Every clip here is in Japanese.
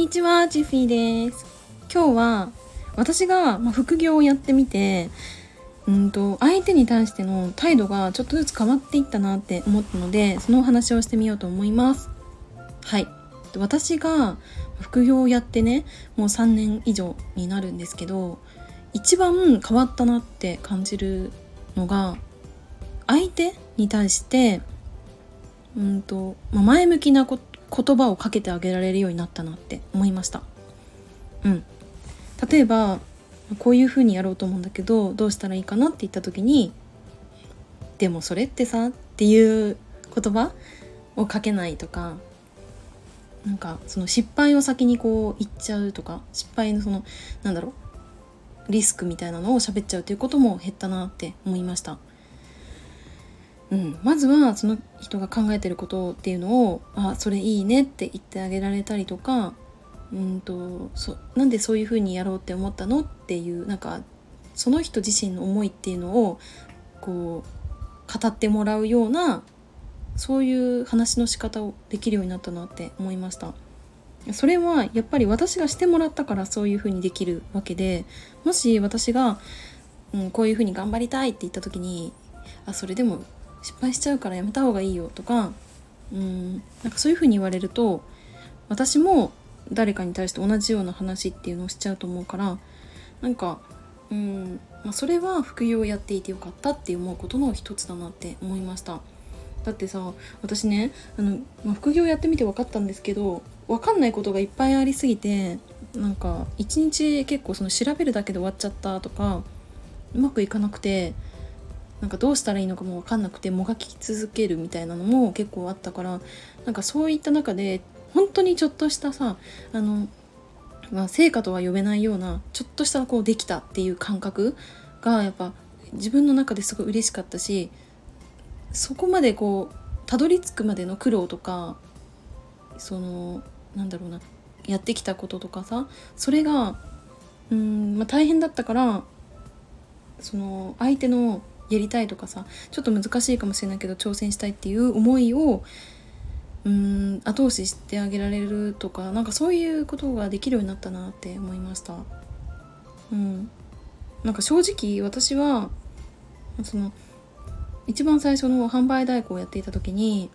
にちは、ジェフィーです。今日は私が、ま、副業をやってみて、うんと相手に対しての態度がちょっとずつ変わっていったなって思ったので、そのお話をしてみようと思います。はい。私が副業をやってね、もう3年以上になるんですけど、一番変わったなって感じるのが、相手に対してうんと、まあ、前向きなこ言葉をかけてあげられるようになったなって思いました。うん、例えばこういうふうにやろうと思うんだけどどうしたらいいかなって言った時に「でもそれってさ」っていう言葉をかけないとかなんかその失敗を先にこう言っちゃうとか失敗のそのなんだろうリスクみたいなのを喋っちゃうということも減ったなって思いました。うん、まずはその人が考えてることっていうのを「あそれいいね」って言ってあげられたりとかうんとそなんでそういうふうにやろうって思ったのっていうなんかその人自身の思いっていうのをこう語ってもらうようなそういう話の仕方をできるようになったなって思いました。それはやっぱり私がしてもらったからそういうふうにできるわけでもし私が、うん、こういうふうに頑張りたいって言った時にあそれでも失敗しちゃうからやめた方がいいよとかうんなんかそういうふうに言われると私も誰かに対して同じような話っていうのをしちゃうと思うからなんかうん、まあ、それは副業をやっていてよかったって思うことの一つだなって思いました。だってさ私ねあの、まあ、副業やってみて分かったんですけど分かんないことがいっぱいありすぎてなんか一日結構その調べるだけで終わっちゃったとかうまくいかなくてなんかどうしたらいいのかも分かんなくてもがき続けるみたいなのも結構あったからなんかそういった中で本当にちょっとしたさあの、まあ、成果とは呼べないようなちょっとしたこうできたっていう感覚がやっぱ自分の中ですごい嬉しかったしそこまでこうたどり着くまでの苦労とかそのなんだろうなやってきたこととかさそれがうん、まあ、大変だったからその相手のやりたいとかさちょっと難しいかもしれないけど挑戦したいっていう思いをうん後押ししてあげられるとかなんかそういうことができるようになったなって思いました。うん。なんか正直私はその一番最初の販売代行をやっていた時に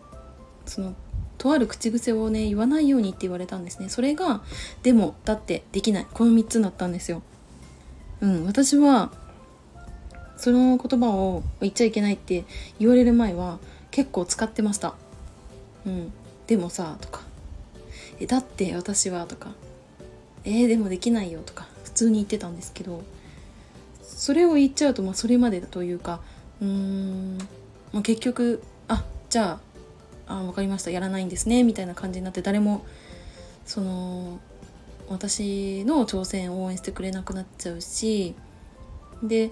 そのとある口癖をね言わないようにって言われたんですね。それが「でも」だってできない。この3つになったんですよ。うん。私はその言葉を言っちゃいけないって言われる前は結構使ってました。うん、でもさとか「えだって私は」とか「えー、でもできないよ」とか。普通に言ってたんですけど。それを言っちゃうと、まあ、それまでというかうーん、まあ、結局あじゃああ分かりました。やらないんですね。みたいな感じになって誰もその私の挑戦を応援してくれなくなっちゃうし。で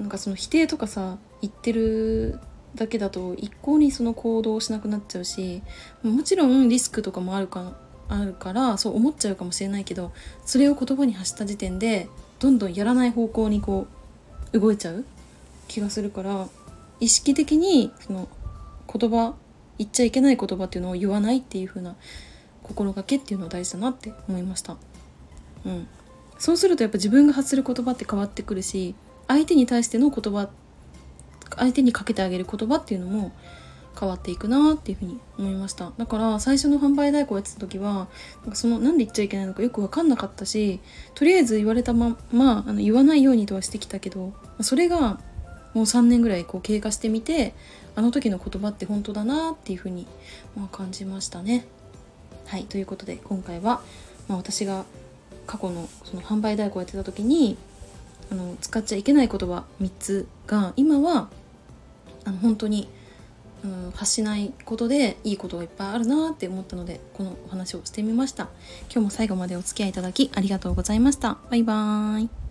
なんかその否定とかさ言ってるだけだと一向にその行動をしなくなっちゃうしもちろんリスクとかもあるかあるからそう思っちゃうかもしれないけどそれを言葉に発した時点でどんどんやらない方向にこう動いちゃう気がするから意識的にその言葉言っちゃいけない言葉っていうのを言わないっていう風な心がけっていうのは大事だなって思いました。うん、そうするとやっぱ自分が発する言葉って変わってくるし相手に対しての言葉相手にかけてあげる言葉っていうのも変わっていくなっていうふに思いましただから最初の販売代行やってた時はなんかそのなんで言っちゃいけないのかよく分かんなかったしとりあえず言われたままあの言わないようにとはしてきたけどそれがもう3年ぐらいこう経過してみてあの時の言葉って本当だなっていうふうに、ま、感じましたね。はいということで今回は、まあ、私が過去のその販売代行やってた時にあの使っちゃいけない言葉3つが今はあの本当に、うん、発しないことでいいことがいっぱいあるなって思ったのでこのお話をしてみました。今日も最後までお付き合いいただきありがとうございました。バイバーイ。